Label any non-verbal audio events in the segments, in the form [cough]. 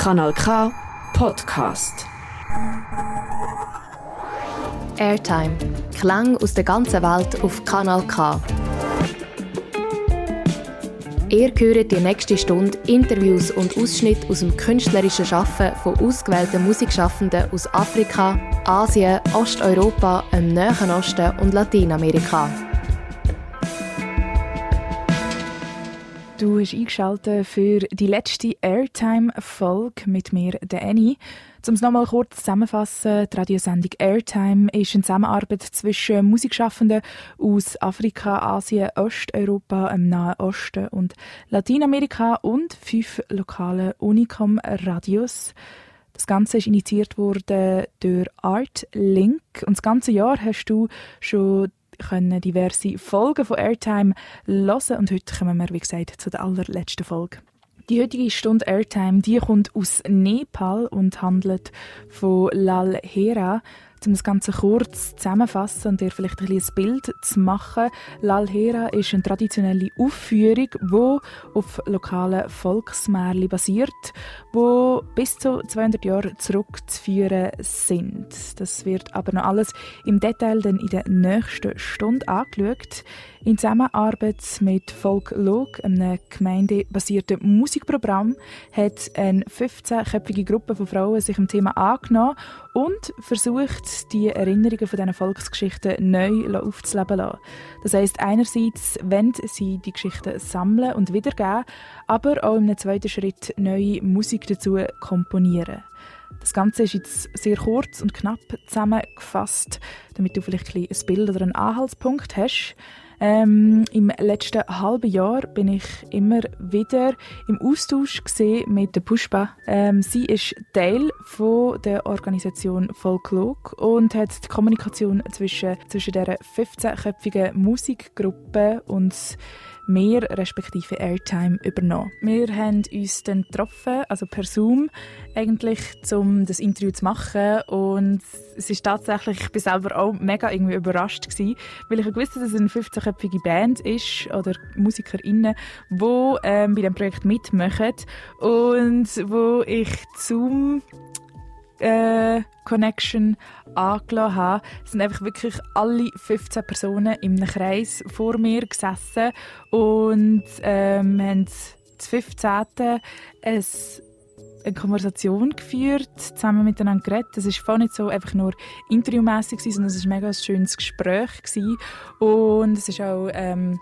Kanal K Podcast. Airtime. Klang aus der ganzen Welt auf Kanal K. Ihr hört die nächste Stunde Interviews und Ausschnitte aus dem künstlerischen Schaffen von ausgewählten Musikschaffenden aus Afrika, Asien, Osteuropa, dem Nahen Osten und Lateinamerika. Du hast eingeschaltet für die letzte Airtime-Folge mit mir, der Annie. Um es nochmal kurz zusammenzufassen, die Radiosendung Airtime ist eine Zusammenarbeit zwischen Musikschaffenden aus Afrika, Asien, Osteuropa, dem Nahen Osten und Lateinamerika und fünf lokalen Unicom-Radios. Das Ganze ist initiiert worden durch Art Link und das ganze Jahr hast du schon können diverse Folgen von Airtime hören und heute kommen wir, wie gesagt, zu der allerletzten Folge. Die heutige Stunde Airtime, die kommt aus Nepal und handelt von Lal Hera, um das Ganze kurz zusammenzufassen und dir vielleicht ein, ein Bild zu machen. Lalhera ist eine traditionelle Aufführung, die auf lokalen Volksmärchen basiert, wo bis zu 200 Jahre zurückzuführen sind. Das wird aber noch alles im Detail dann in der nächsten Stunde angeschaut. In Zusammenarbeit mit Folklog, einem gemeindebasierten Musikprogramm, hat eine 15-köpfige Gruppe von Frauen sich dem Thema angenommen und versucht, die Erinnerungen von diesen Volksgeschichten neu aufzuleben lassen. Das heisst, einerseits wenn sie die Geschichten sammeln und wiedergeben, aber auch im zweiten Schritt neue Musik dazu komponieren. Das Ganze ist jetzt sehr kurz und knapp zusammengefasst, damit du vielleicht ein Bild oder einen Anhaltspunkt hast. Ähm, Im letzten halben Jahr bin ich immer wieder im Austausch mit der Pushpa. Ähm, sie ist Teil von der Organisation Folklog und hat die Kommunikation zwischen, zwischen der 15-köpfigen Musikgruppe und mehr respektive Airtime übernommen. Wir haben uns dann getroffen, also per Zoom, eigentlich, um das Interview zu machen und es ist tatsächlich, ich bin selber auch mega irgendwie überrascht gewesen, weil ich gewusst dass es eine 15-köpfige Band ist oder MusikerInnen, die ähm, bei dem Projekt mitmachen und wo ich Zoom äh, Connection angelassen habe, sind einfach wirklich alle 15 Personen in einem Kreis vor mir gesessen und ähm, haben das 15. Ein eine Konversation geführt, zusammen miteinander geredet. Es war voll nicht so einfach nur interviewmässig, sondern es war ein mega schönes Gespräch gewesen. und es ist auch ähm,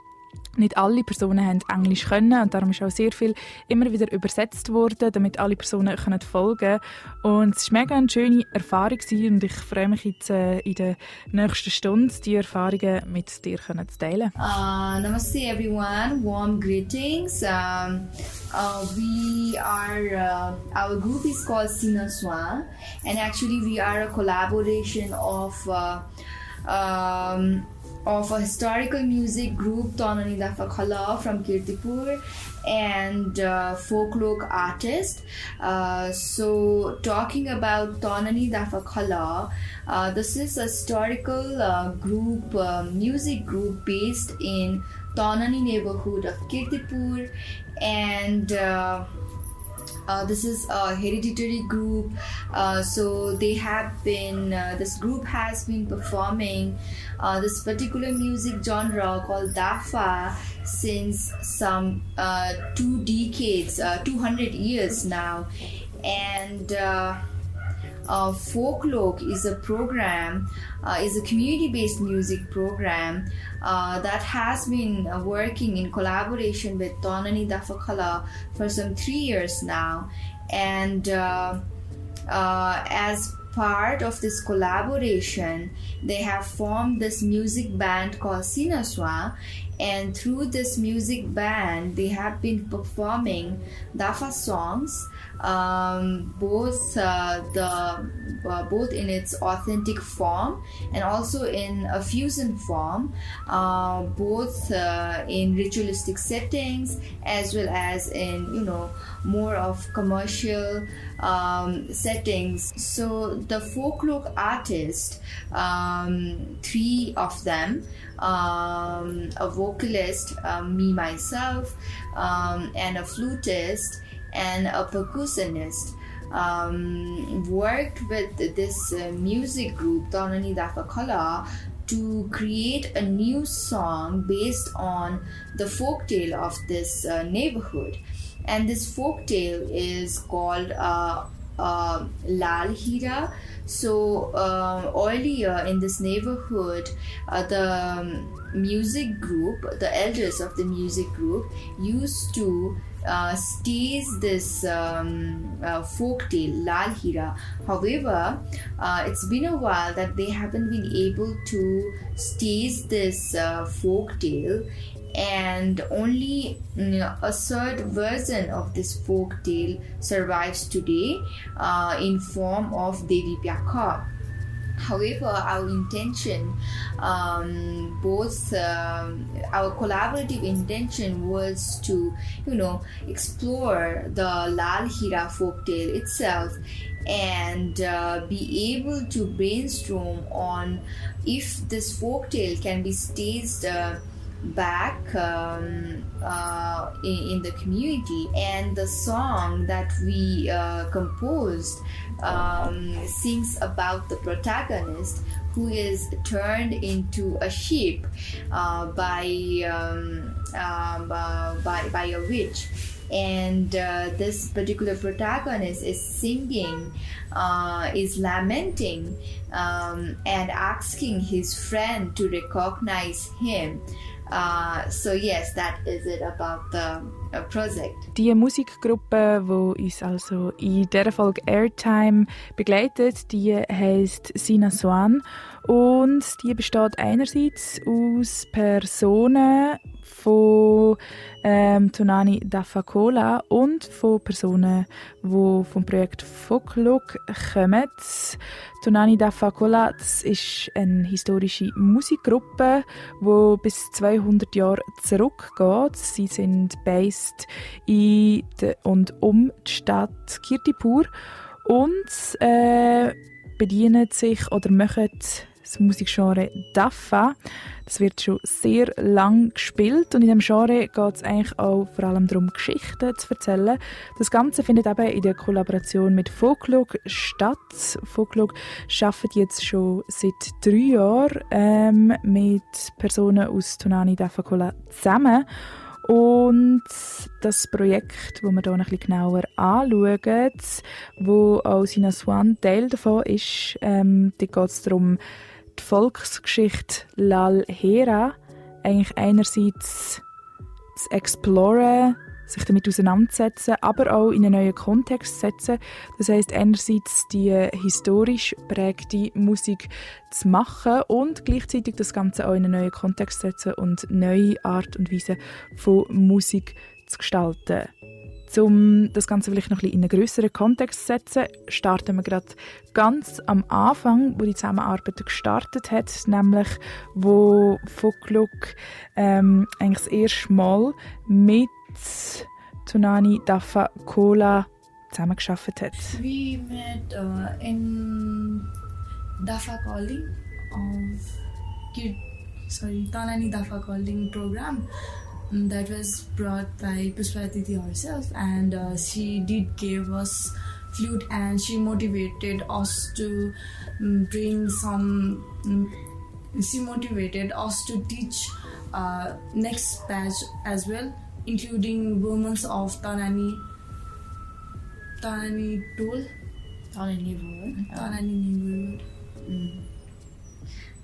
nicht alle Personen haben Englisch können und darum ist auch sehr viel immer wieder übersetzt worden, damit alle Personen können folgen und es war mega eine schöne Erfahrung und ich freue mich jetzt äh, in der nächsten Stunde die Erfahrungen mit dir können zu teilen. Uh, namaste everyone, warm greetings. Um, uh, we are uh, our group is called Sina Swan and actually we are a collaboration of uh, um, of a historical music group Tahnani Dapha Khalah from Kirtipur and uh, Folk Lok artist. Uh, so, talking about Tahnani Dapha Khalah, uh, this is a historical uh, group, uh, music group based in Tonani neighborhood of Kirtipur and uh, uh, this is a hereditary group. Uh, so they have been uh, this group has been performing uh, this particular music genre called dapha since some uh, two decades 200 years now. And uh, is a program, uh, is a community-based music program uh, that has been uh, working in collaboration with Tahnani Dapha Khalah for some three years now, and uh, uh, as part of this collaboration, they have formed this music band called Sinaswa, and through this music band, they have been performing Dapha songs um, both uh, the uh, both in its authentic form and also in a fusion form, uh, both uh, in ritualistic settings as well as in you know more of commercial um, settings. So the Folk Lok artist, um, three of them, um, a vocalist, um, me myself, um, and a flutist and a percussionist. um, worked with this uh, music group, Tahnani Dapha Khalah, to create a new song based on the folk tale of this uh, neighborhood. And this folk tale is called uh, uh, Laal Heera. So uh, earlier in this neighborhood, uh, the um, music group, the elders of the music group, used to uh, stays this um, uh, folk tale, Laal Heera. However, uh, it's been a while that they haven't been able to stage this uh, folk tale, and only you know, a third version of this folk tale survives today uh, in form of Devi Pyakha. However, our intention, um, both um, our collaborative intention was to, you know, explore the Laal Heera folktale itself and uh, be able to brainstorm on if this folktale can be staged. Uh, back um, uh, in, in, the community and the song that we uh, composed um, sings about the protagonist who is turned into a sheep uh, by, um, uh, by by a witch and uh, this particular protagonist is singing uh, is lamenting um, and asking his friend to recognize him Uh, so yes, that is it about the. Die Musikgruppe, die uns also in dieser Folge Airtime begleitet, die heißt Sina Swan. Und die besteht einerseits aus Personen von ähm, Tonani Dafakola und von Personen, die vom Projekt Folklog kommen. Tonani Dafakola das ist eine historische Musikgruppe, die bis 200 Jahre zurückgeht. Sie sind based in und um die Stadt Kirtipur und äh, bedienen sich oder machen das Musikgenre Daffa. Das wird schon sehr lang gespielt und in dem Genre geht es eigentlich auch vor allem darum, Geschichten zu erzählen. Das Ganze findet eben in der Kollaboration mit Folklog statt. Folklog arbeitet jetzt schon seit drei Jahren ähm, mit Personen aus Tonani Dafakola zusammen. Und das Projekt, das wir hier ein bisschen genauer anschauen, wo auch Sina Swan Teil davon ist, ähm, geht es darum, die Volksgeschichte Lal Hera eigentlich einerseits zu exploren, sich damit auseinandersetzen, aber auch in einen neuen Kontext setzen. Das heißt einerseits die historisch prägte Musik zu machen und gleichzeitig das Ganze auch in einen neuen Kontext setzen und neue Art und Weise von Musik zu gestalten. Um das Ganze vielleicht noch ein bisschen in einen größeren Kontext zu setzen, starten wir gerade ganz am Anfang, wo die Zusammenarbeit gestartet hat, nämlich wo Fokluk ähm, eigentlich das erste Mal mit Tunani Dafa Cola zusammengearbeitet hat. We met uh, in Dafa Calling of sorry, Tanani Dafa Calling program. That was brought by Pushpatiti herself, and uh, she did give us flute and she motivated us to um, bring some. Um, she motivated us to teach uh, next batch as well, including women of Tanani. Tanani Tool. Tanani Neighborhood. Tanani Neighborhood. Mm.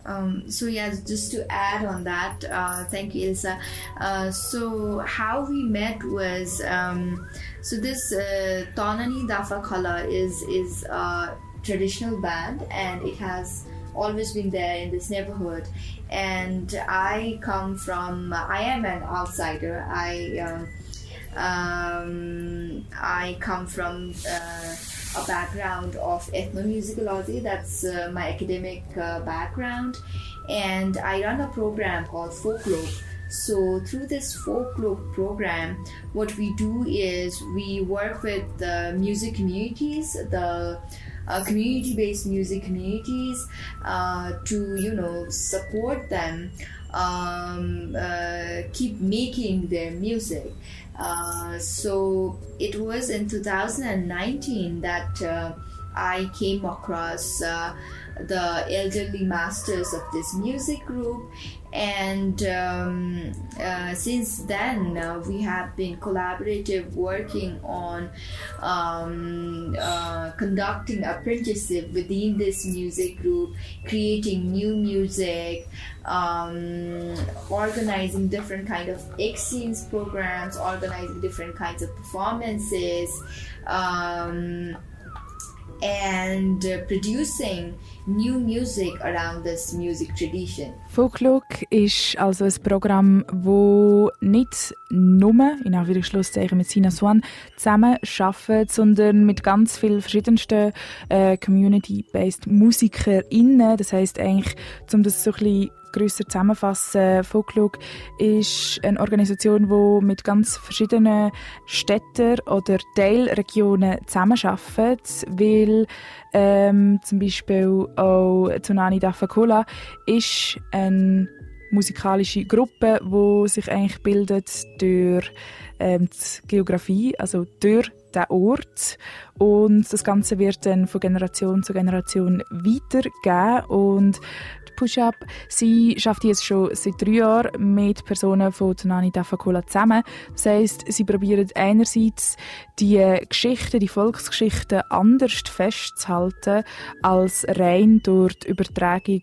Um, so yeah, just to add on that, uh, thank you, Ilsa. Uh, so how we met was um, so this uh, Dapha Khalah is is a traditional band, and it has always been there in this neighborhood. And I come from, I am an outsider. I um, um I come from. A background of ethnomusicology, that's uh, my academic uh, background, and I run a program called Folk Lok. So, through this Folk Lok program, what we do is we work with the music communities, the uh, community-based music communities, uh, to you know support them, um, uh, keep making their music Uh, so it was in 2019 that uh, I came across uh, the elderly masters of this music group and um, uh, since then uh, we have been collaborative working on um, uh, conducting apprenticeship within this music group creating new music um, organizing different kind of exchange programs organizing different kinds of performances um, and uh, producing new music around this music tradition. Folklog ist also ein Programm, wo nicht nur, in Anführungszeichen mit Sina Swan, zusammen arbeitet, sondern mit ganz vielen verschiedensten äh, Community-based MusikerInnen. Das heisst eigentlich, um das so ein bisschen grösser zusammenfassen, Folklog ist eine Organisation, die mit ganz verschiedenen Städten oder Teilregionen zusammenarbeitet, weil ähm, zum Beispiel auch Tsunami Dafakola ist eine musikalische Gruppe, die sich eigentlich bildet durch ähm, die Geografie, also durch den Ort und das Ganze wird dann von Generation zu Generation weitergegeben und Push-Up. Sie schafft jetzt schon seit drei Jahren mit Personen von Tonani Dafakola zusammen. Das heisst, sie probieren einerseits die Geschichten, die Volksgeschichten anders festzuhalten als rein durch die Übertragung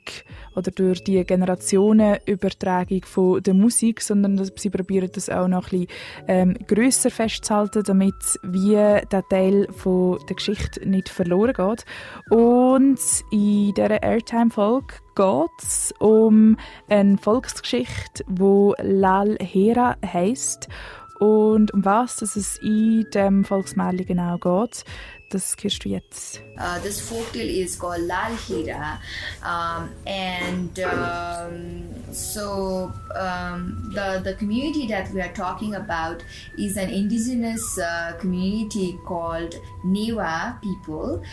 oder durch die Generationenübertragung von der Musik, sondern sie probieren das auch noch ein bisschen ähm, grösser festzuhalten, damit wie der Teil von der Geschichte nicht verloren geht. Und in dieser Airtime-Folge geht es um eine Volksgeschichte, die Lal Hera heisst. Und um was es in dem Volksmärchen genau geht, du jetzt. Uh, this folktale is called Laal Heera, um, and um, so um, the the community that we are talking about is an indigenous uh, community called Newa people,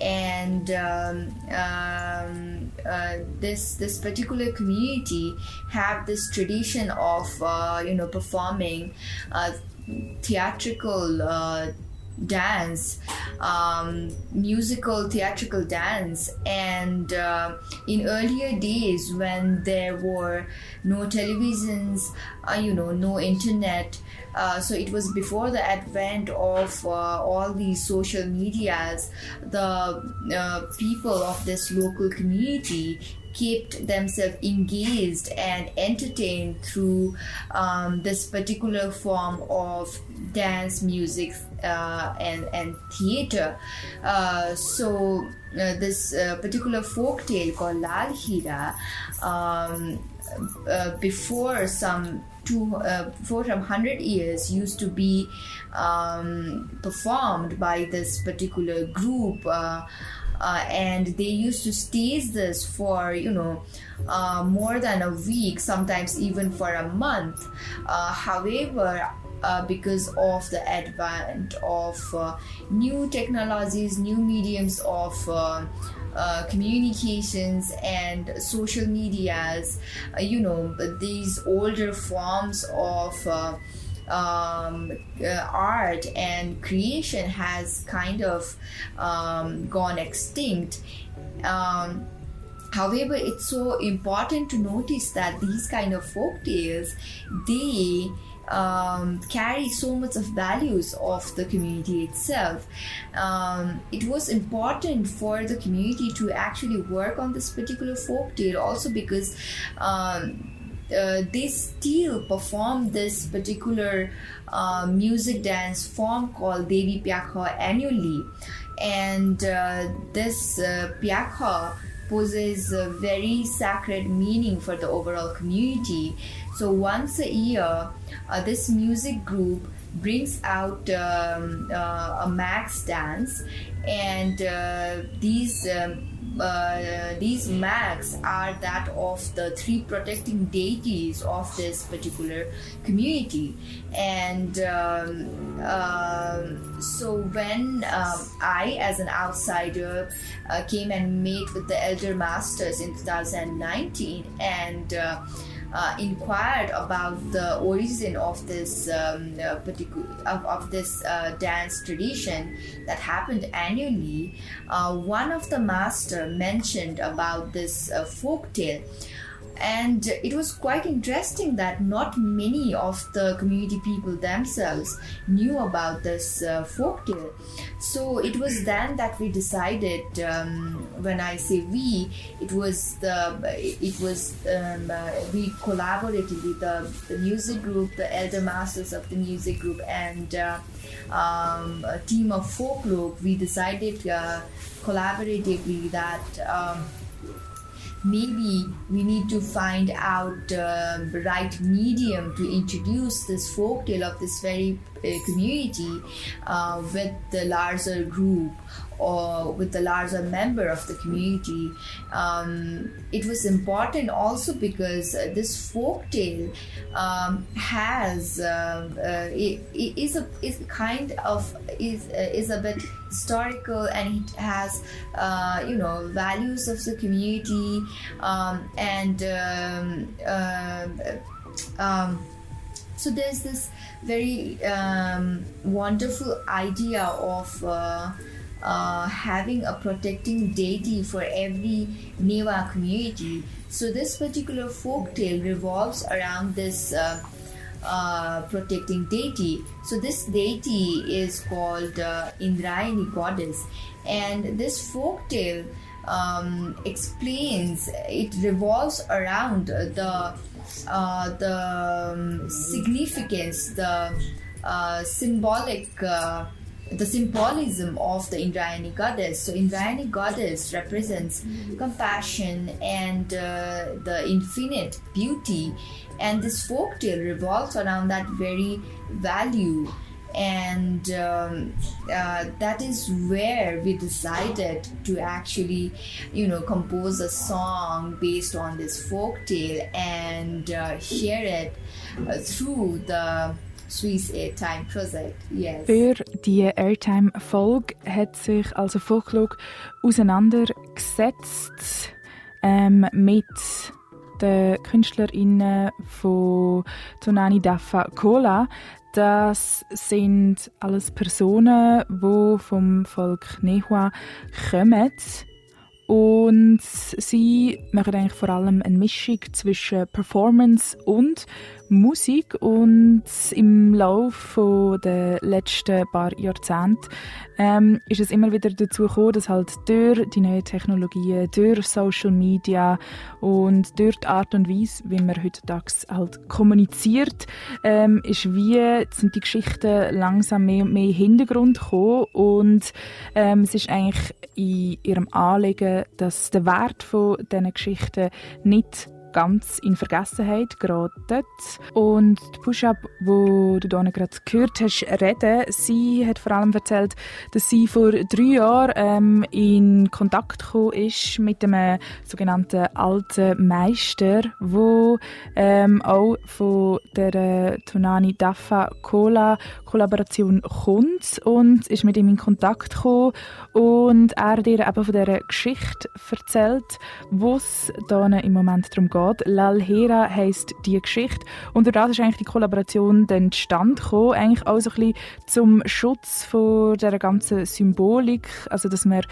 and um, um, uh, this this particular community have this tradition of uh, you know performing uh, theatrical uh, dance, um, musical theatrical dance. And uh, in earlier days, when there were no televisions, uh, you know, no internet, uh, so it was before the advent of uh, all these social medias, the uh, people of this local community kept themselves engaged and entertained through um, this particular form of dance music uh, and, and theater. Uh, so uh, this uh, particular folk tale called Laal Heera um, uh, before some two, uh, some hundred years used to be um, performed by this particular group uh, uh, and they used to stage this for you know uh, more than a week sometimes even for a month. Uh, however uh, because of the advent of uh, new technologies new mediums of uh, communications and social medias you know these older forms of um, uh, art and creation has kind of um, gone extinct. Um, however, it's so important to notice that these kind of folk tales, they um, carry so much of values of the community itself. Um, it was important for the community to actually work on this particular folk tale also because um, uh, they still perform this particular uh, music dance form called Devi Pyakha annually. And uh, this uh, Pyakha poses a very sacred meaning for the overall community. So once a year, uh, this music group brings out um, uh, a max dance and uh, these um, uh, these mags are that of the three protecting deities of this particular community. And um, uh, so when um, i as an outsider uh, came and met with the elder masters in 2019 and uh, inquired about the origin of this um, uh, particular of, of this uh, dance tradition that happened annually, uh, one of the master mentioned about this uh, folk tale and it was quite interesting that not many of the community people themselves knew about this uh, folk tale so it was then that we decided um, when i say we it was the it was um, uh, we collaborated with the, the, music group the elder masters of the music group and uh, um, a team of Folk Lok. We decided uh, collaboratively that um, maybe we need to find out uh, the right medium to introduce this folktale of this very uh, community uh, with the larger group or with the larger member of the community. Um, it was important also because uh, this folk tale um, has uh, uh, it, is a is kind of is uh, is a bit historical and it has uh, you know values of the community um, and um, uh, um, so there's this very um, wonderful idea of uh, having a protecting deity for every Newa community. So this particular folk tale revolves around this uh, uh, protecting deity. So this deity is called uh, Indrayani goddess, and this folk tale um, explains it revolves around the uh, the um, significance, the uh, symbolic the symbolism of the Indrayani goddess. So, Indrayani goddess represents compassion and uh, the infinite beauty, and this folk tale revolves around that very value. And um, uh, that is where we decided to actually, you know, compose a song based on this folk tale and uh, share it uh, through the Swiss Airtime Project. Yes. Für die Airtime-Folge hat sich also Folklog auseinandergesetzt ähm, mit den KünstlerInnen von Tonani Dafa Cola. Das sind alles Personen, die vom Volk Nehua kommen. Und sie machen eigentlich vor allem eine Mischung zwischen Performance und Musik und im Laufe der letzten paar Jahrzehnte ähm, ist es immer wieder dazu gekommen, dass halt durch die neuen Technologien, durch Social Media und durch die Art und Weise, wie man heutzutage halt kommuniziert, ähm, ist wie sind die Geschichten langsam mehr und mehr in Hintergrund gekommen und ähm, es ist eigentlich in ihrem Anliegen, dass der Wert von diesen Geschichten nicht ganz in Vergessenheit geraten. Und die Push-Up, wo du hier gerade gehört hast, reden, sie hat vor allem erzählt, dass sie vor drei Jahren ähm, in Kontakt gekommen ist mit einem sogenannten alten Meister, wo ähm, auch von der Tonani Daffa Cola Kollaboration kommt und ist mit ihm in Kontakt gekommen und er hat ihr eben von dieser Geschichte erzählt, wo es im Moment darum geht, geht. Lalhera heisst die Geschichte. Und dadurch ist eigentlich die Kollaboration dann gekommen, eigentlich auch so ein bisschen zum Schutz vor der ganzen Symbolik, also dass man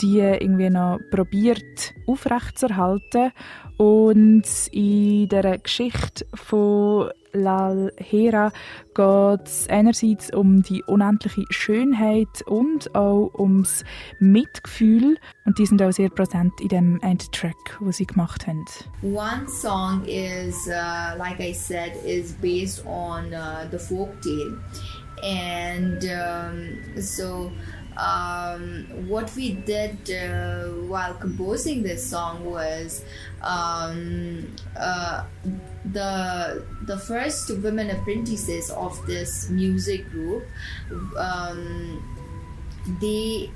die irgendwie noch probiert aufrechtzuerhalten. Und in der Geschichte von Lal Hera geht es einerseits um die unendliche Schönheit und auch ums Mitgefühl. Und die sind auch sehr präsent in dem einen Track, wo sie gemacht haben. One song is, uh, like I said, is based on uh, the folk tale. And um, so um, what we did uh, while composing this song was um, uh, the the first women apprentices of this music group um, they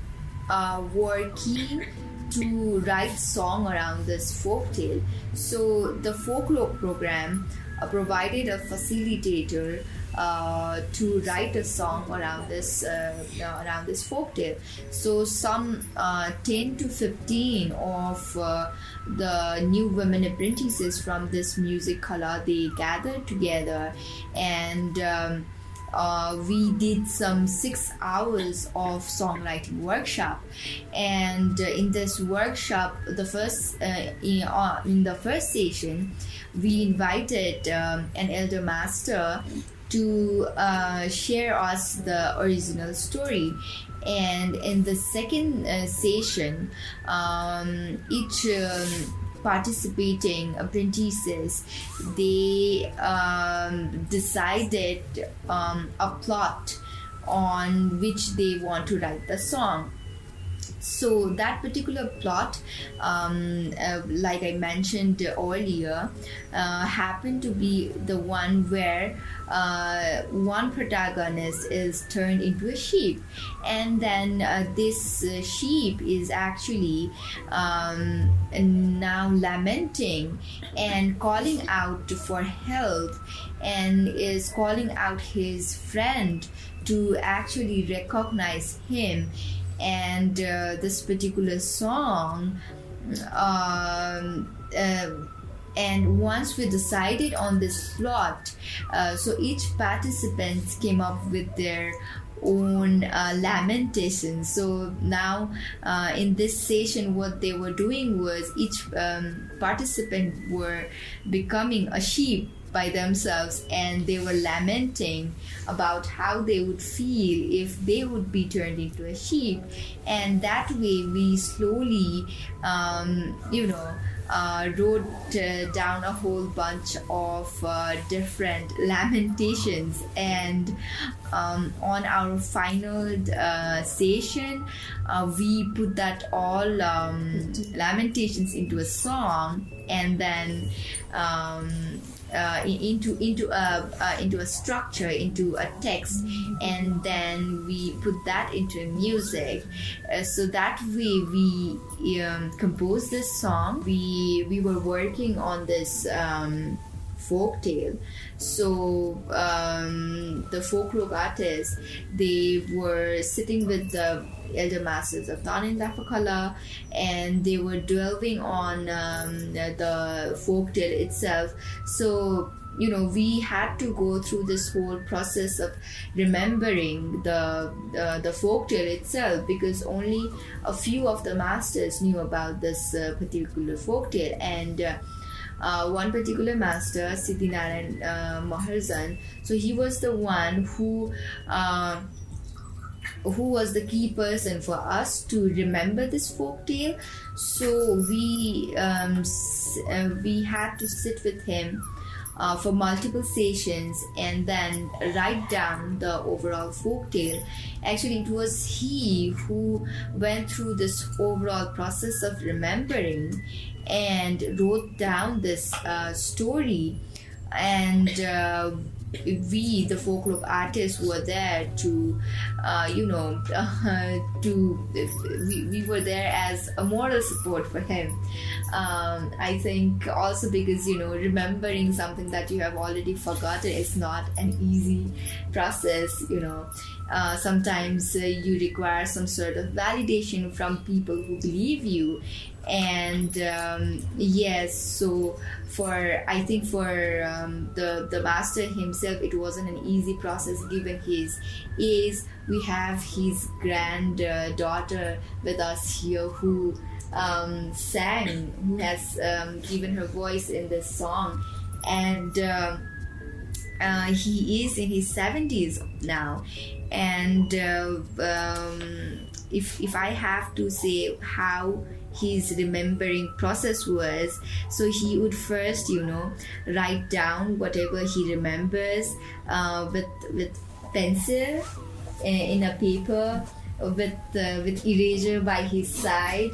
uh, were keen to write song around this folk tale so the Folk Lok program uh, provided a facilitator uh, to write a song around this uh, around this folk tale. So some uh, 10 to 15 of uh, the new women apprentices from this music color they gathered together and um, uh, we did some six hours of songwriting workshop and uh, in this workshop the first uh, in, uh, in the first session we invited um, an elder master to uh, share us the original story. And in the second uh, session um, each um, participating apprentices they um, decided um, a plot on which they want to write the song so that particular plot um, uh, like i mentioned earlier uh, happened to be the one where uh, one protagonist is turned into a sheep. And then uh, this uh, sheep is actually um, now lamenting and calling out for help and is calling out his friend to actually recognize him and uh, this particular song um, uh, and once we decided on this plot uh, so each participant came up with their own uh, lamentation. So now uh, in this session what they were doing was each um, participant were becoming a sheep by themselves and they were lamenting about how they would feel if they would be turned into a sheep. And that way we slowly um, you know uh, wrote uh, down a whole bunch of uh, different [laughs] lamentations. And um, on our final uh, session uh, we put that all um, lamentations into a song. And then um, uh, into into a uh, into a structure into a text and then we put that into music. Uh, so that way we um, composed this song. We we were working on this um, folk tale so um, the Folk Lok artists they were sitting with the elder masters of Tahnani Dapha Khalah and they were delving on um, the folk tale itself. So you know we had to go through this whole process of remembering the uh, the folk tale itself because only a few of the masters knew about this uh, particular folk tale and uh, uh, one particular master, Siddhinaran uh, so he was the one who uh, who was the key person for us to remember this folk tale. So we um, uh, we had to sit with him uh, for multiple sessions and then write down the overall folk tale. Actually, it was he who went through this overall process of remembering and wrote down this uh, story. And uh, we the Folk Lok artists were there to uh, you know [laughs] to we, we were there as a moral support for him. Um, i think also because you know remembering something that you have already forgotten is not an easy process you know uh, sometimes uh, you require some sort of validation from people who believe you. And um, yes so for i think for um, the the master himself it wasn't an easy process given his age. We have his granddaughter with us here who um, sang who has um, given her voice in this song. And uh, uh, he is in his 70s now and uh, um, if if I have to say how his remembering process was so he would first you know write down whatever he remembers uh, with with pencil in a paper with uh, with eraser by his side.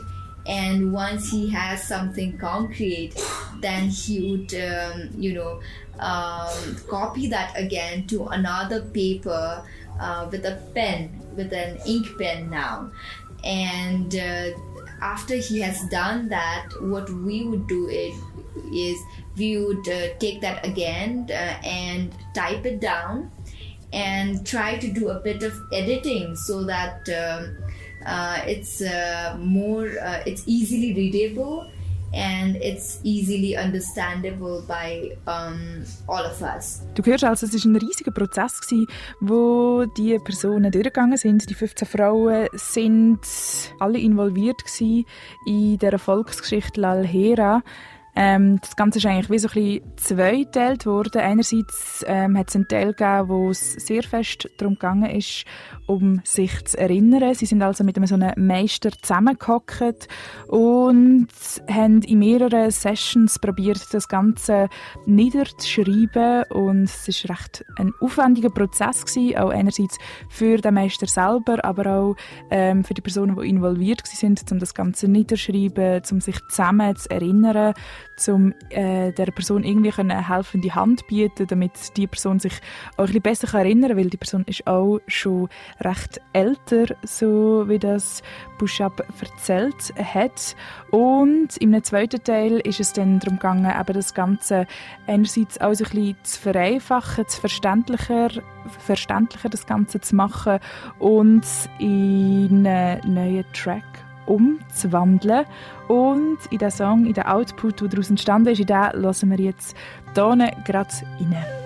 And once he has something concrete then he would um, you know um, copy that again to another paper uh, with a pen with an ink pen now. And uh, after he has done that what we would do is, is we would uh, take that again uh, and type it down and try to do a bit of editing so that um, uh, it's uh, more it's easily readable and it's easily understandable by all of us. Du hörst also, es war ein riesiger Prozess, gewesen, wo die Personen durchgegangen sind. Die 15 Frauen sind alle involviert gewesen in der Volksgeschichte Lalhera. Ähm, das Ganze ist eigentlich wie so ein bisschen zweigeteilt worden. Einerseits ähm, hat es einen Teil gegeben, wo es sehr fest darum gegangen ist, um sich zu erinnern. Sie sind also mit einem so einem Meister zusammengehockt und haben in mehreren Sessions probiert, das Ganze niederzuschreiben und es ist recht ein aufwendiger Prozess gewesen, auch einerseits für den Meister selber, aber auch ähm, für die Personen, die involviert sind, um das Ganze niederzuschreiben, um sich zusammen zu erinnern, um äh, der Person irgendwie eine helfende Hand bieten, damit die Person sich auch ein bisschen besser erinnern kann, weil die Person ist auch schon recht älter, so wie das Bushab erzählt hat. Und im zweiten Teil ist es dann darum gegangen, eben das Ganze einerseits auch so ein bisschen zu vereinfachen, zu verständlicher, verständlicher das Ganze zu machen und in einen neuen Track umzuwandeln. Und in den Song, in den Output, der daraus entstanden ist, in den hören wir jetzt hier gerade rein.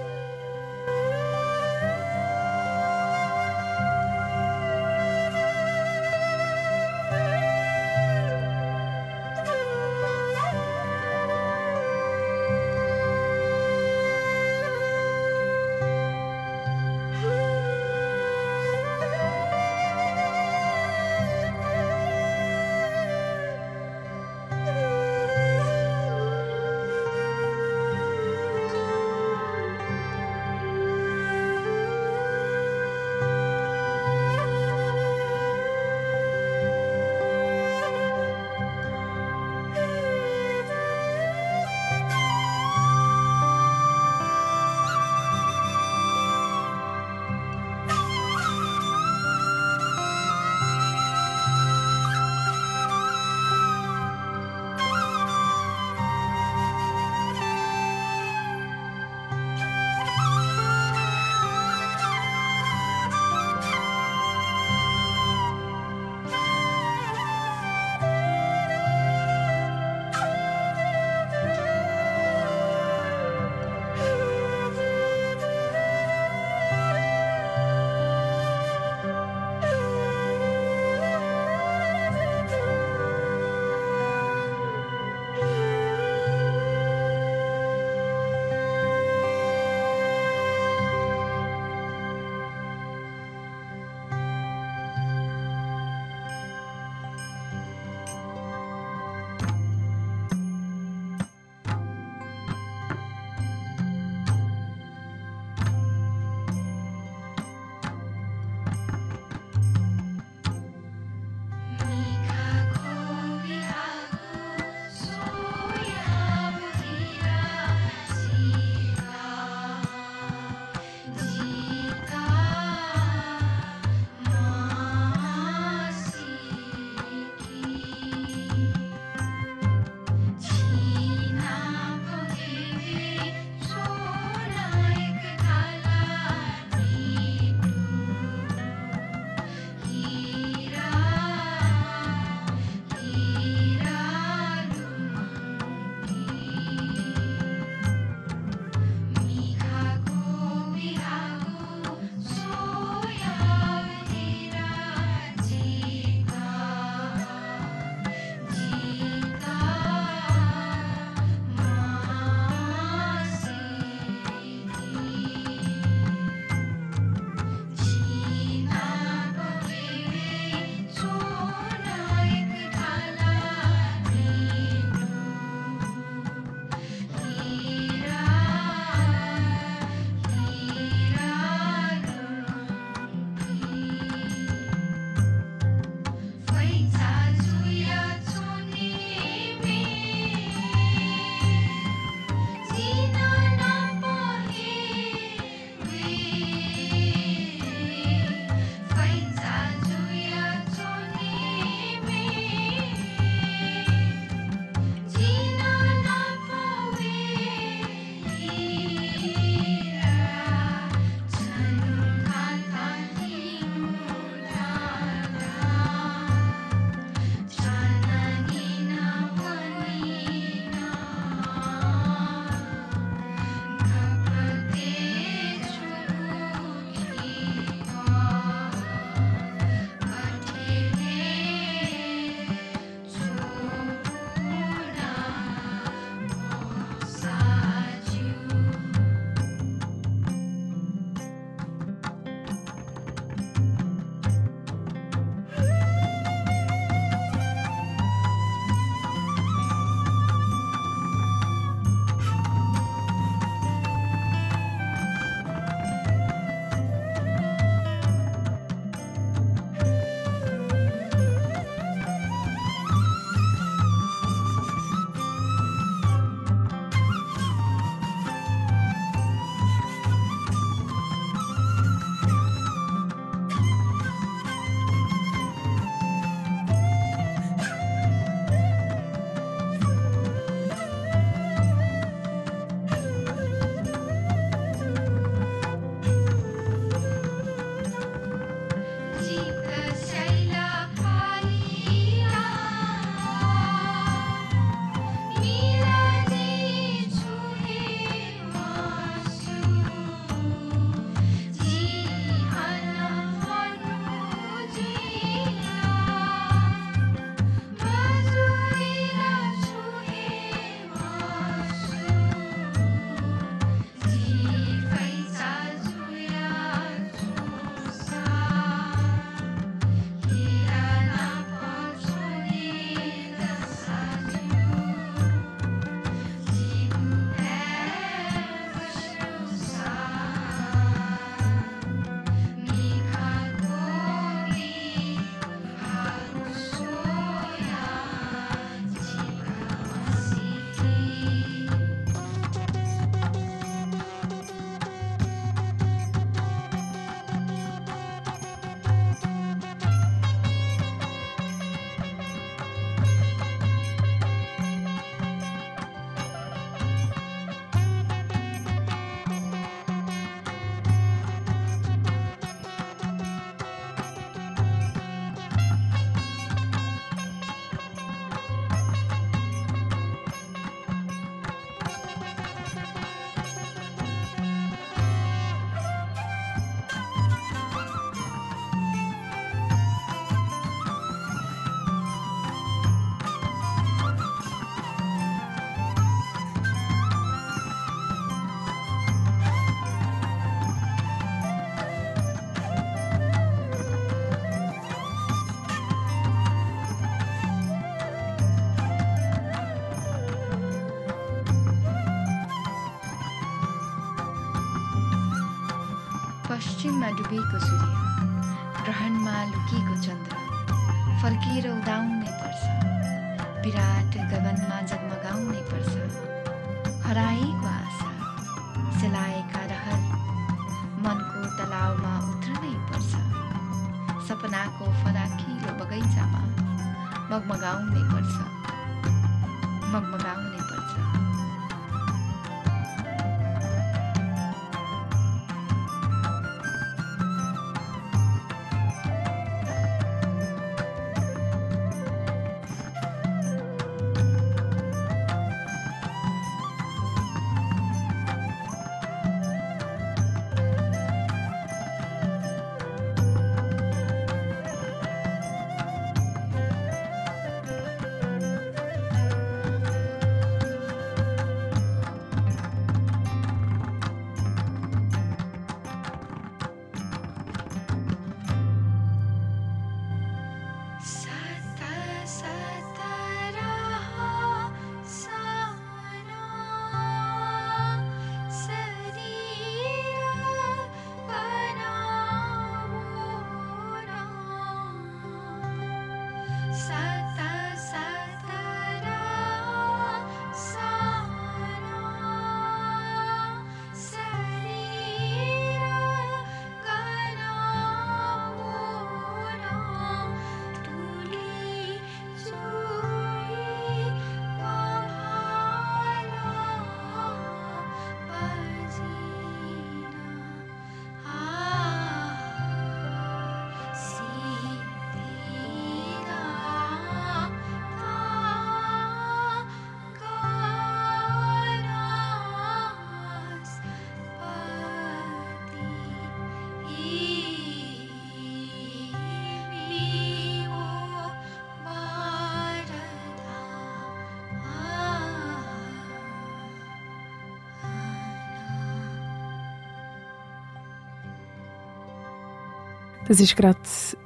Das ist gerade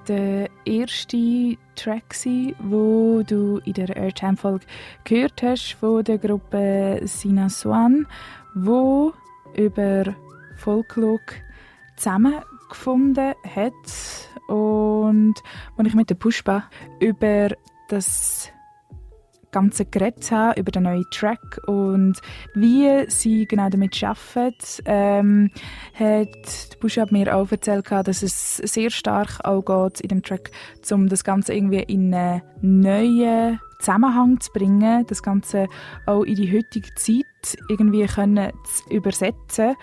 der erste Track, wo du in der Airtime-Folge gehört hast von der Gruppe Sina Swan, wo über Folklog zusammengefunden hat. Und wo ich mit der Pushpa über das Ganze geredet habe, über den neuen Track und wie sie genau damit arbeiten, ähm, hat die Bushab mir auch erzählt, dass es sehr stark auch geht in dem Track, um das Ganze irgendwie in einen neuen Zusammenhang zu bringen, das Ganze auch in die heutige Zeit irgendwie können zu übersetzen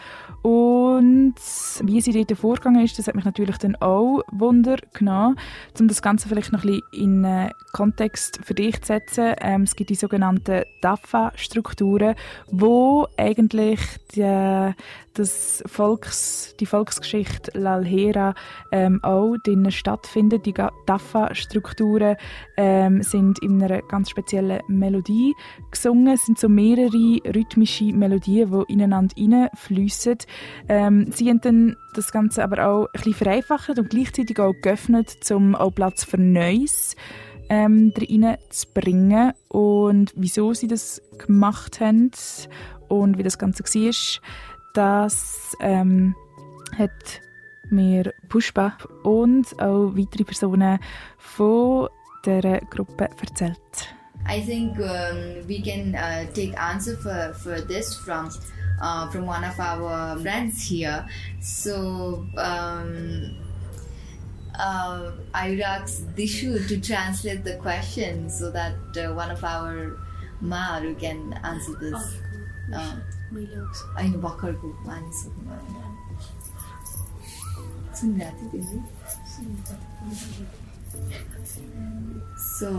und wie sie dort vorgegangen ist, das hat mich natürlich dann auch Wunder genommen, um das Ganze vielleicht noch ein bisschen in einen Kontext für dich zu setzen. Ähm, es gibt die sogenannten DAFA-Strukturen, wo eigentlich die, das Volks, die Volksgeschichte Lalhera ähm, auch drinnen stattfindet. Die DAFA-Strukturen ähm, sind in einer ganz speziellen Melodie gesungen. Es sind so mehrere rhythmische Melodien, die ineinander hineinfliessen. Ähm, sie haben dann das Ganze aber auch ein bisschen vereinfacht und gleichzeitig auch geöffnet, um auch Platz für Neues ähm, zu bringen. Und wieso sie das gemacht haben und wie das Ganze war, das ähm, hat mir Pushpa und auch weitere Personen von dieser Gruppe erzählt. I think um, we can uh, take answer for, for this from uh, from one of our friends here. So um, uh, I asked Dishu to translate the question so that uh, one of our Maru can answer this. Uh, होइन भर्खरको मानिसहरू सुनिरहेको तिमीले सो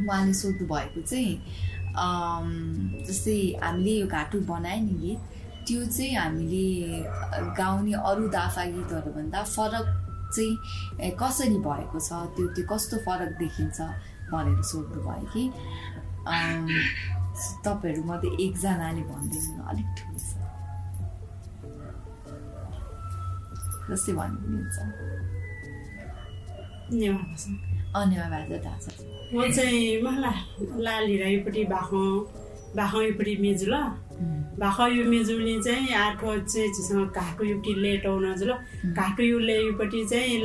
उहाँले सोध्नु भएको चाहिँ um, जस्तै हामीले यो घाटु बनायो नि गीत त्यो चाहिँ हामीले गाउने अरू दाफा गीतहरूभन्दा फरक चाहिँ कसरी भएको छ त्यो त्यो कस्तो फरक देखिन्छ भनेर सोध्नु भयो कि तपाईँहरूमध्ये एकजनाले भनिदिनु अलिक ठुलो छ। जस्तै भनिदिनुहुन्छ म चाहिँ मलाई लाली राईपट्टि बाख्रो बाख्रो योपट्टि मेजु ल। बाख्रो यो मेजुले चाहिँ अर्को चाहिँ घाटु युपट्टिले टाउन ल। घाटु युले योपट्टि चाहिँ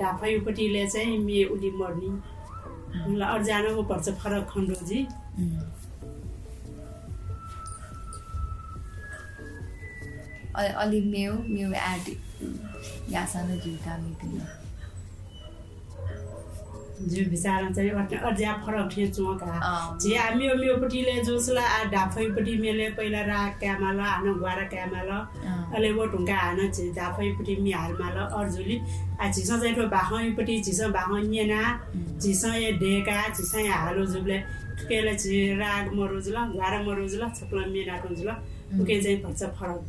ढाफा युपट्टिले चाहिँ मे उली मर्ने। अरू अर्जानको पर्छ फरक खण्डोजी। अलि मेउ meu, meu ad gastando जुल्का मिटिङ जो बिचारा चाहिँ अझ फरक थियो चोका। जे मेउ हामी मेपट्टिले जोसला ढाफैपट्टि मेले पहिला रा क्यामाल हान गुवारा क्यामाल अहिले वो ढुङ्गा हान ढाफैपट्टि मिहालमाल अर्जुली। झिसो चाहिँ भाखैपट्टि झिसो भाख नेना झिसो ए ढेका झिसो यहाँ हालो जुबले। केले झि राग मरोज ल घुवारा मरोज ल छोप्ला मेना रोज ल। उके चाहिँ भन्छ फरक।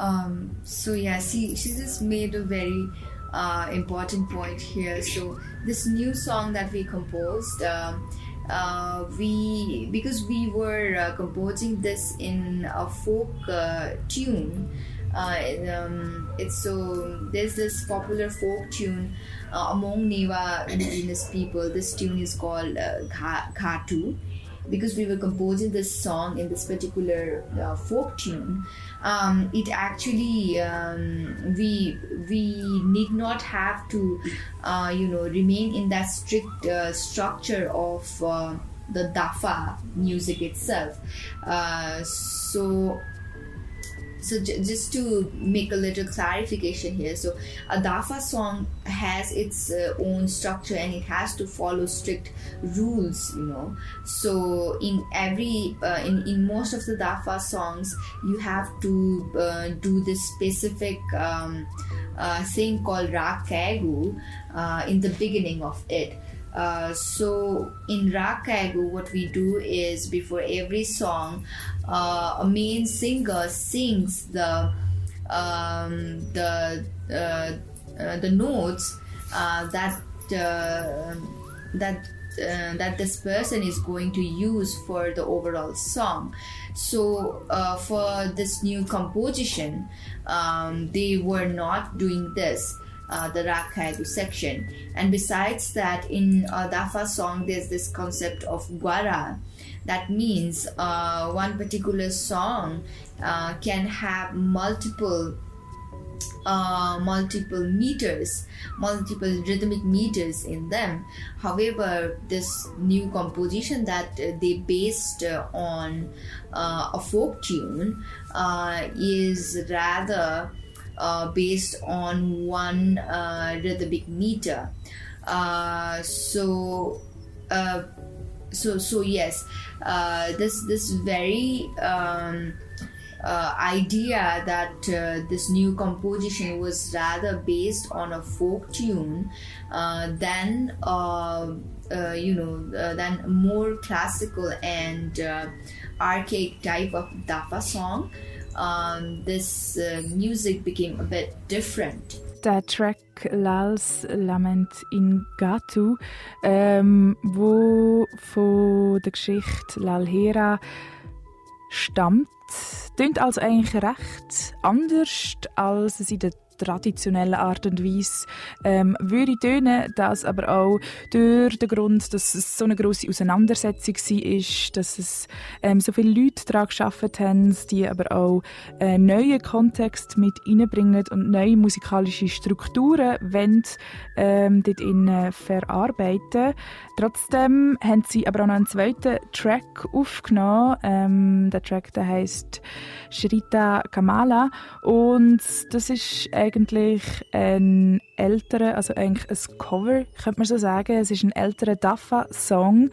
Um, so yeah, she she just made a very uh, important point here. So this new song that we composed, um, uh, we because we were uh, composing this in a folk uh, tune. Uh, um, it's so there's this popular folk tune uh, among Newa indigenous people. This tune is called uh, Ghatu because we were composing this song in this particular uh, folk tune, um, it actually um, we we need not have to uh, you know remain in that strict uh, structure of uh, the dapha music itself. Uh, so so j- just to make a little clarification here so a dapha song has its uh, own structure and it has to follow strict rules you know. So in every uh, in, in most of the dapha songs you have to uh, do this specific um, uh, thing called rakagu uh, in the beginning of it uh, so in Rakagu, what we do is before every song, uh, a main singer sings the um, the uh, uh, the notes uh, that uh, that that this person is going to use for the overall song. So for this new composition, um, they were not doing this uh, the Rakhaidu section. And besides that, in uh, Dapha song, there's this concept of Gwara. That means uh, one particular song uh, can have multiple uh, multiple meters, multiple rhythmic meters in them. However, this new composition that uh, they based uh, on uh, a folk tune uh, is rather based on one uh, rhythmic meter. Uh, so, uh, so so yes, uh, this this very um, uh, idea that uh, this new composition was rather based on a folk tune uh, than uh, uh, you know uh, than more classical and uh, archaic type of dapha song. Um, this uh, music became a bit different. der Track Lals Lament in Gatu, ähm, wo von der Geschichte Lalhera stammt, klingt also eigentlich recht anders, als es in der traditionellen Art und Weise ähm, würde tönen, das aber auch durch den Grund, dass es so eine große Auseinandersetzung war, dass es ähm, so viele Leute daran gearbeitet haben, die aber auch einen neuen Kontext mit reinbringen und neue musikalische Strukturen wollen, ähm, dort innen verarbeiten. Trotzdem haben sie aber auch noch einen zweiten Track aufgenommen. Ähm, der Track der heißt Shrita Kamala und das ist eigentlich ein älterer, also eigentlich ein Cover, könnte man so sagen. Es ist ein älterer Dafa-Song,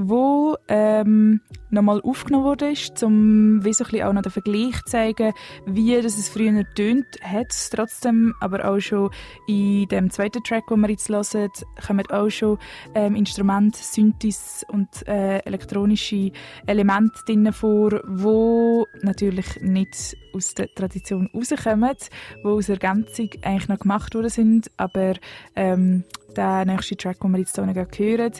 wo ähm, nochmal aufgenommen wurde, um wie so ein bisschen auch noch den Vergleich zu zeigen, wie das es früher tönt, hat es trotzdem, aber auch schon in dem zweiten Track, den wir jetzt hören, kommen auch schon ähm, Instrumente, Synthes und äh, elektronische Elemente drin vor, wo natürlich nicht aus der Tradition rauskommen, die aus Ergänzung eigentlich noch gemacht worden sind, aber ähm, der nächste Track, den wir jetzt hier hören,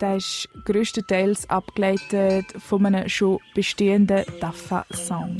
der ist grösstenteils abgeleitet von einem schon bestehenden Dafa-Song.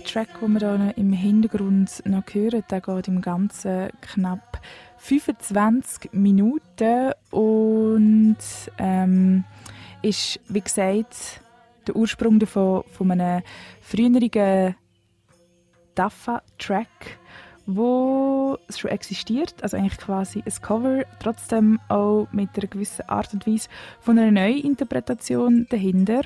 Der Track, den wir hier im Hintergrund noch hören, der geht im Ganzen knapp 25 Minuten und ähm, ist, wie gesagt, der Ursprung davon von einem früheren Daffa-Track, wo schon existiert, also eigentlich quasi ein Cover, trotzdem auch mit einer gewissen Art und Weise von einer neuen Interpretation dahinter.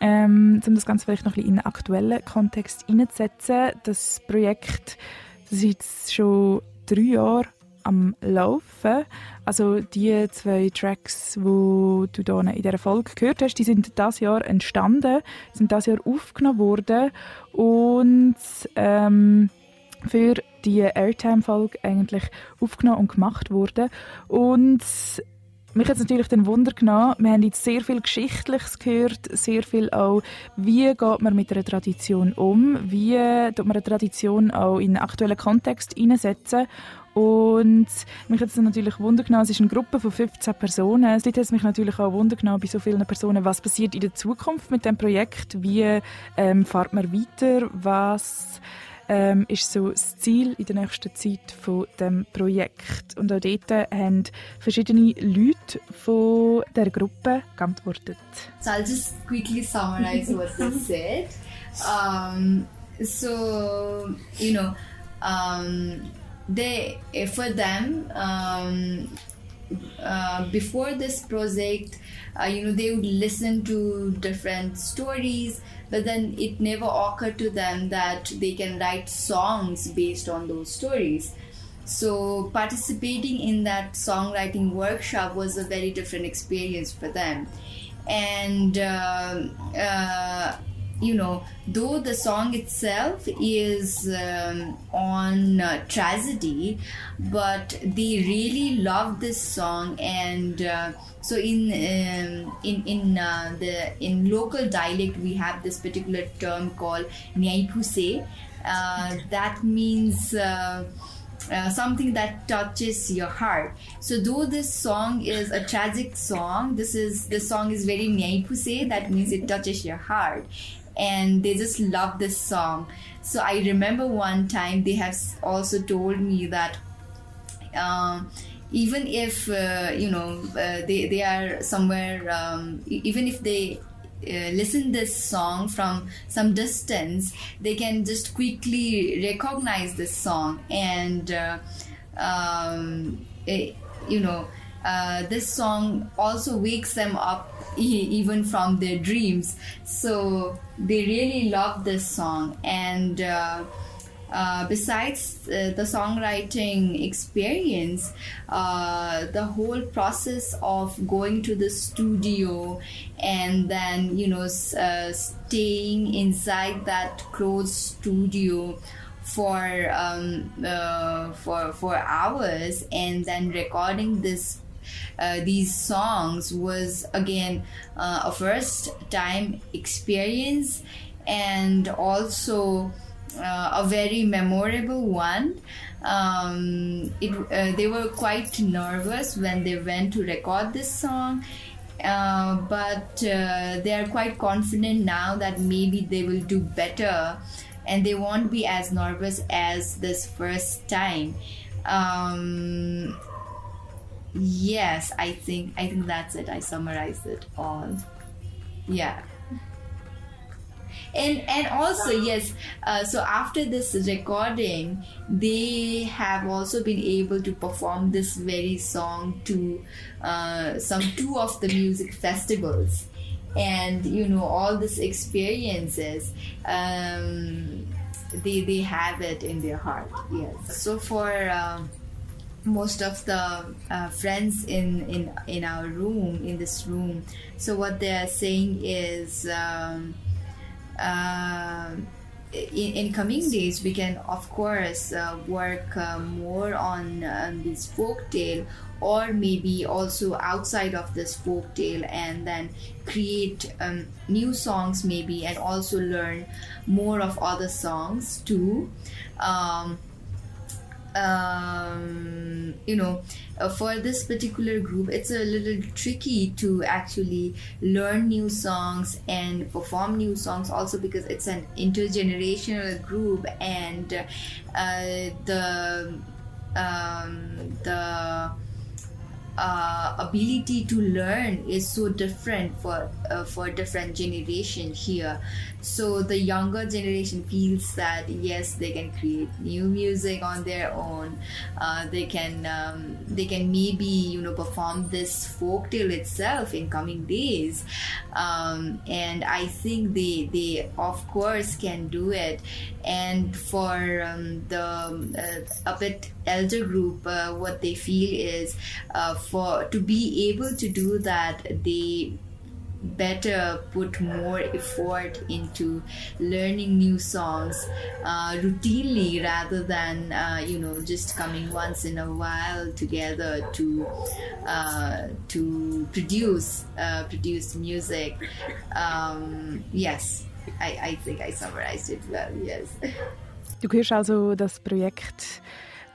Ähm, um das Ganze vielleicht noch ein bisschen in einen aktuellen Kontext hineinzusetzen, das Projekt das ist jetzt schon drei Jahre am Laufen. Also die zwei Tracks, die du hier in dieser Folge gehört hast, die sind dieses Jahr entstanden, sind dieses Jahr aufgenommen worden und ähm, für die Airtime-Folge eigentlich aufgenommen und gemacht worden. Und mich hat es natürlich den Wunder genommen. Wir haben jetzt sehr viel Geschichtliches gehört, sehr viel auch, wie geht man mit einer Tradition um, wie tut man eine Tradition auch in einen aktuellen Kontext einsetzen und mich hat es natürlich Wunder genommen, es ist eine Gruppe von 15 Personen. Dort hat mich natürlich auch Wunder genommen, bei so vielen Personen, was passiert in der Zukunft mit dem Projekt, wie ähm, fährt man weiter, was ähm, ist so das Ziel in der nächsten Zeit von dem Projekt. Und auch dort haben verschiedene Leute von der Gruppe geantwortet. So I'll just quickly summarize what they [laughs] said. Um, so you know, um, they for them um, uh, before this project, uh, you know, they would listen to different stories, but then it never occurred to them that they can write songs based on those stories. So participating in that songwriting workshop was a very different experience for them, and. um uh, you know, though the song itself is um, on uh, tragedy, but they really love this song, and uh, so in um, in in uh, the in local dialect we have this particular term called nyaipuse. Uh, that means. Uh, uh, something that touches your heart. So though this song is a tragic song, this is this song is very nyaipuse. That means it touches your heart, and they just love this song. So I remember one time they have also told me that. Um, even if uh, you know uh, they, they are somewhere um, even if they uh, listen this song from some distance they can just quickly recognize this song and uh, um, it, you know uh, this song also wakes them up [laughs] e- even from their dreams. So they really love this song. And uh, uh, besides uh, the songwriting experience, uh, the whole process of going to the studio and then you know uh, staying inside that closed studio for um, uh, for for hours and then recording this uh, these songs was again uh, a first time experience and also uh, a very memorable one. Um, it, uh, they were quite nervous when they went to record this song, uh, but they are quite confident now that maybe they will do better and they won't be as nervous as this first time. Um, yes, I think I think that's it. I summarized it all. Yeah and and also yes uh, so after this recording they have also been able to perform this very song to uh, some two of the music festivals and you know all these experiences um, they they have it in their heart yes so for um, most of the uh, friends in, in in our room in this room. So what they are saying is um, uh, in, in coming days we can of course uh, work uh, more on um, this folk tale or maybe also outside of this folk tale and then create um, new songs maybe and also learn more of other songs too. Um, um, you know uh, for this particular group it's a little tricky to actually learn new songs and perform new songs also because it's an intergenerational group and uh, the um, the uh, ability to learn is so different for uh, for different generation here. So the younger generation feels that yes they can create new music on their own. Uh, they can um, they can maybe you know perform this folk tale itself in coming days. Um, and i think they they of course can do it. And for um, the uh, a bit elder group uh, what they feel is uh, for to be able to do that they better put more effort into learning new songs uh, routinely rather than uh, you know just coming once in a while together to uh, to produce uh, produce music. Um, yes I, I think I summarized it well yes. Du hörst also das Projekt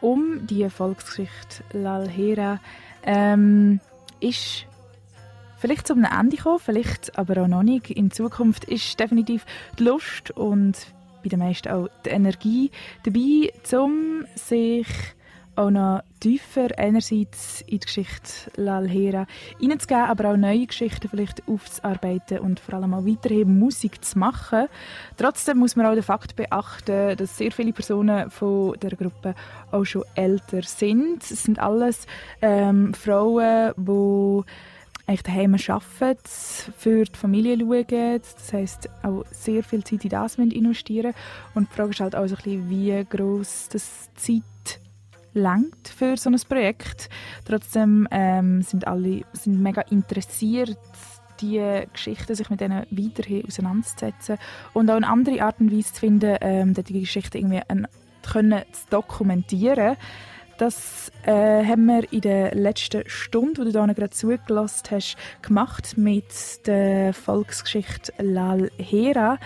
um die Volksgeschichte Laal Heera ähm, ist vielleicht zum Ende gekommen, vielleicht aber auch noch nicht. In Zukunft ist definitiv die Lust und bei den meisten auch die Energie dabei, um sich auch noch tiefer einerseits in die Geschichte Lalhera hineinzugeben, aber auch neue Geschichten vielleicht aufzuarbeiten und vor allem auch weiterhin Musik zu machen. Trotzdem muss man auch den Fakt beachten, dass sehr viele Personen von der Gruppe auch schon älter sind. Es sind alles ähm, Frauen, die eigentlich daheim arbeiten, für die Familie schauen. Das heisst, auch sehr viel Zeit in das investieren Und die Frage ist halt auch so ein bisschen, wie gross das Zeit langt für so ein Projekt. Trotzdem ähm, sind alle sind mega interessiert, die Geschichten sich mit denen weiterhin auseinanderzusetzen und auch eine andere Art und Weise zu finden, ähm, die Geschichte irgendwie ein, können zu dokumentieren. Das äh, haben wir in der letzten Stunde, wo du da gerade zugelassen hast, gemacht mit der Volksgeschichte Lal Hera.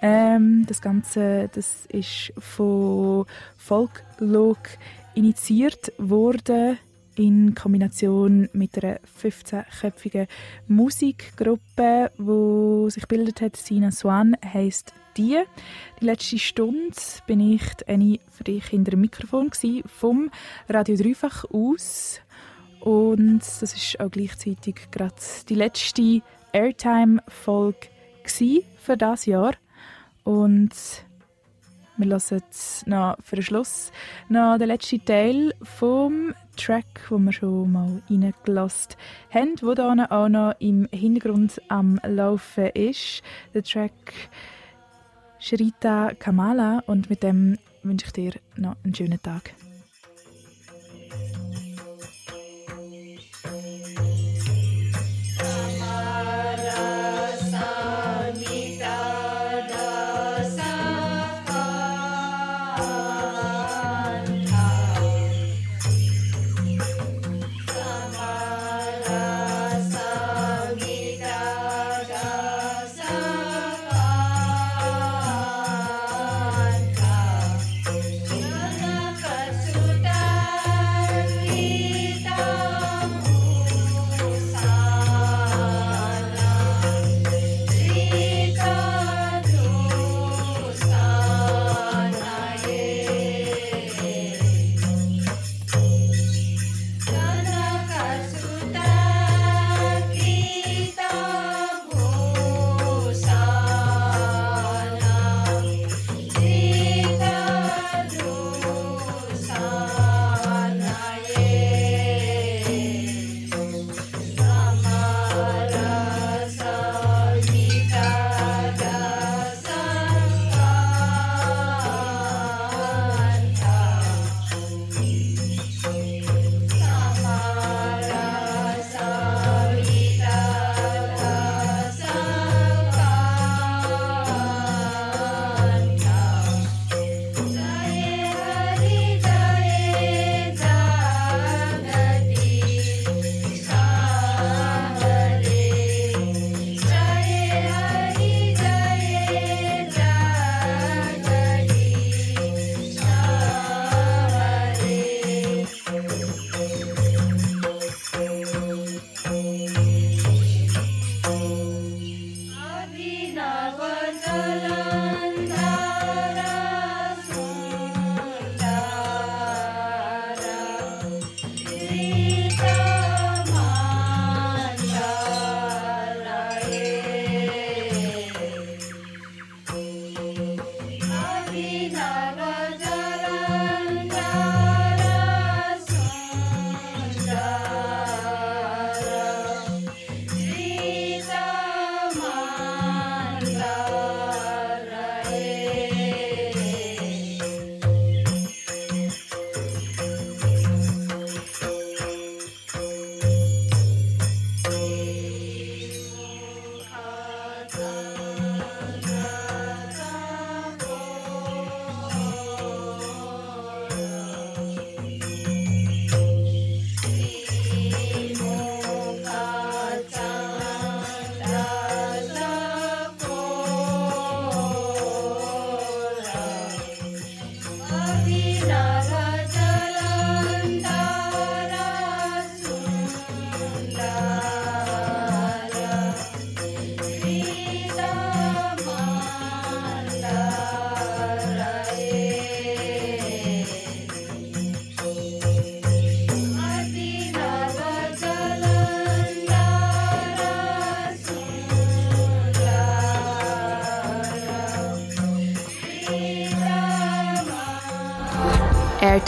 Ähm, das Ganze das ist von Folklog initiiert worden in Kombination mit einer 15-köpfigen Musikgruppe, die sich gebildet hat. Sina Swan heisst die. Die letzte Stunde bin ich eine für dich hinter dem Mikrofon vom Radio Dreifach aus. Und das ist auch gleichzeitig gerade die letzte Airtime-Folge für das Jahr. Und wir hören jetzt noch für den Schluss noch den letzten Teil vom Track, wo wir schon mal reingelassen haben, wo da auch noch im Hintergrund am Laufen ist. Der Track Shrita Kamala und mit dem wünsche ich dir noch einen schönen Tag.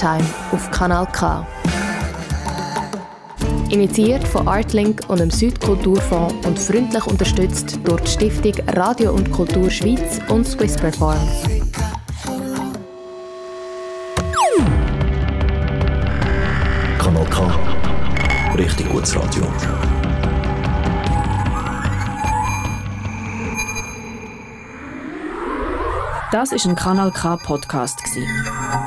Airtime auf Kanal K. Initiiert von Artlink und dem Südkulturfonds und freundlich unterstützt durch die Stiftung Radio und Kultur Schweiz und Swiss Perform. Kanal K. Richtig gutes Radio. Das ist ein Kanal K Podcast gsi.